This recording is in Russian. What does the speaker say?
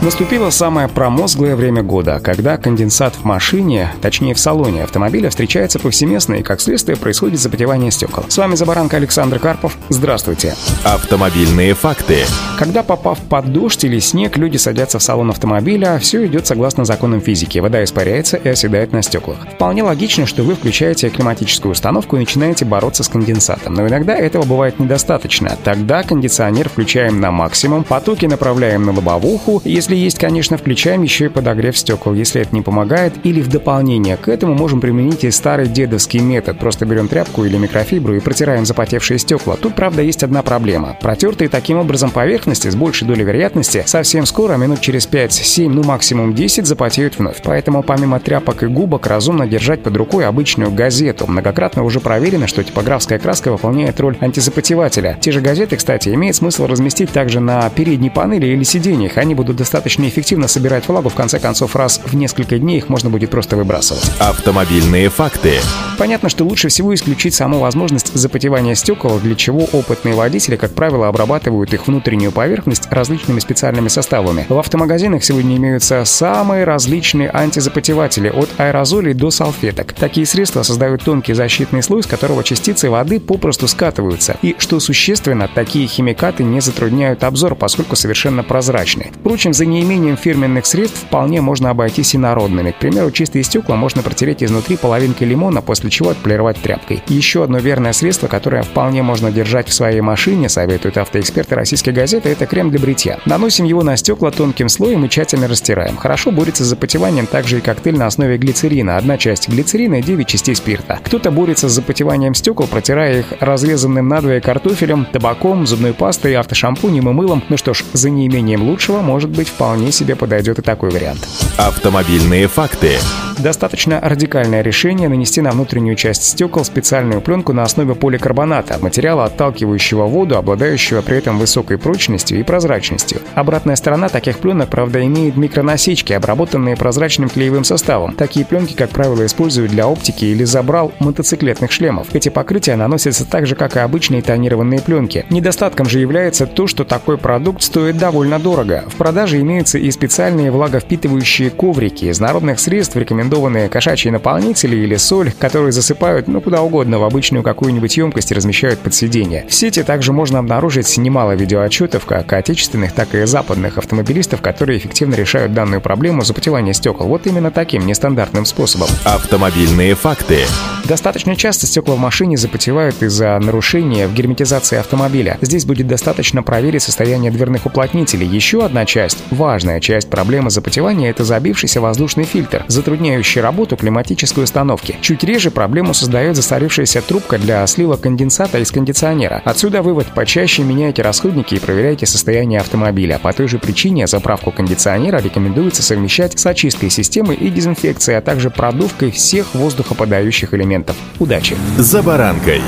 Наступило самое промозглое время года, когда конденсат в машине, точнее в салоне автомобиля, встречается повсеместно и, как следствие, происходит запотевание стекол. С вами Забаранка Александр Карпов. Здравствуйте. Автомобильные факты. Когда попав под дождь или снег, люди садятся в салон автомобиля, все идет согласно законам физики. Вода испаряется и оседает на стеклах. Вполне логично, что вы включаете климатическую установку и начинаете бороться с конденсатом. Но иногда этого бывает недостаточно. Тогда кондиционер включаем на максимум, потоки направляем на лобовуху. Если если есть, конечно, включаем еще и подогрев стекол. Если это не помогает, или в дополнение к этому можем применить и старый дедовский метод. Просто берем тряпку или микрофибру и протираем запотевшие стекла. Тут, правда, есть одна проблема. Протертые таким образом поверхности с большей долей вероятности совсем скоро, минут через 5-7, ну максимум 10, запотеют вновь. Поэтому помимо тряпок и губок разумно держать под рукой обычную газету. Многократно уже проверено, что типографская краска выполняет роль антизапотевателя. Те же газеты, кстати, имеет смысл разместить также на передней панели или сиденьях. Они будут достаточно достаточно эффективно собирать влагу, в конце концов, раз в несколько дней их можно будет просто выбрасывать. Автомобильные факты. Понятно, что лучше всего исключить саму возможность запотевания стекол, для чего опытные водители, как правило, обрабатывают их внутреннюю поверхность различными специальными составами. В автомагазинах сегодня имеются самые различные антизапотеватели, от аэрозолей до салфеток. Такие средства создают тонкий защитный слой, с которого частицы воды попросту скатываются. И, что существенно, такие химикаты не затрудняют обзор, поскольку совершенно прозрачны. Впрочем, за неимением фирменных средств вполне можно обойтись и народными. К примеру, чистые стекла можно протереть изнутри половинкой лимона, после чего отполировать тряпкой. Еще одно верное средство, которое вполне можно держать в своей машине, советуют автоэксперты российской газеты, это крем для бритья. Наносим его на стекла тонким слоем и тщательно растираем. Хорошо борется с запотеванием также и коктейль на основе глицерина. Одна часть глицерина и 9 частей спирта. Кто-то борется с запотеванием стекол, протирая их разрезанным надвое картофелем, табаком, зубной пастой, автошампунем и мылом. Ну что ж, за неимением лучшего может быть вполне себе подойдет и такой вариант. Автомобильные факты. Достаточно радикальное решение нанести на внутреннюю часть стекол специальную пленку на основе поликарбоната, материала, отталкивающего воду, обладающего при этом высокой прочностью и прозрачностью. Обратная сторона таких пленок, правда, имеет микронасечки, обработанные прозрачным клеевым составом. Такие пленки, как правило, используют для оптики или забрал мотоциклетных шлемов. Эти покрытия наносятся так же, как и обычные тонированные пленки. Недостатком же является то, что такой продукт стоит довольно дорого. В продаже имеются и специальные влаговпитывающие коврики. Из народных средств рекомендуют рекомендованные кошачьи наполнители или соль, которые засыпают ну куда угодно в обычную какую-нибудь емкость и размещают под сиденье. В сети также можно обнаружить немало видеоотчетов как отечественных, так и западных автомобилистов, которые эффективно решают данную проблему запотевания стекол вот именно таким нестандартным способом. Автомобильные факты. Достаточно часто стекла в машине запотевают из-за нарушения в герметизации автомобиля. Здесь будет достаточно проверить состояние дверных уплотнителей. Еще одна часть, важная часть проблемы запотевания – это забившийся воздушный фильтр, затрудняющий затрудняющий работу климатической установки. Чуть реже проблему создает застарившаяся трубка для слива конденсата из кондиционера. Отсюда вывод – почаще меняйте расходники и проверяйте состояние автомобиля. По той же причине заправку кондиционера рекомендуется совмещать с очисткой системы и дезинфекцией, а также продувкой всех воздухоподающих элементов. Удачи! За баранкой!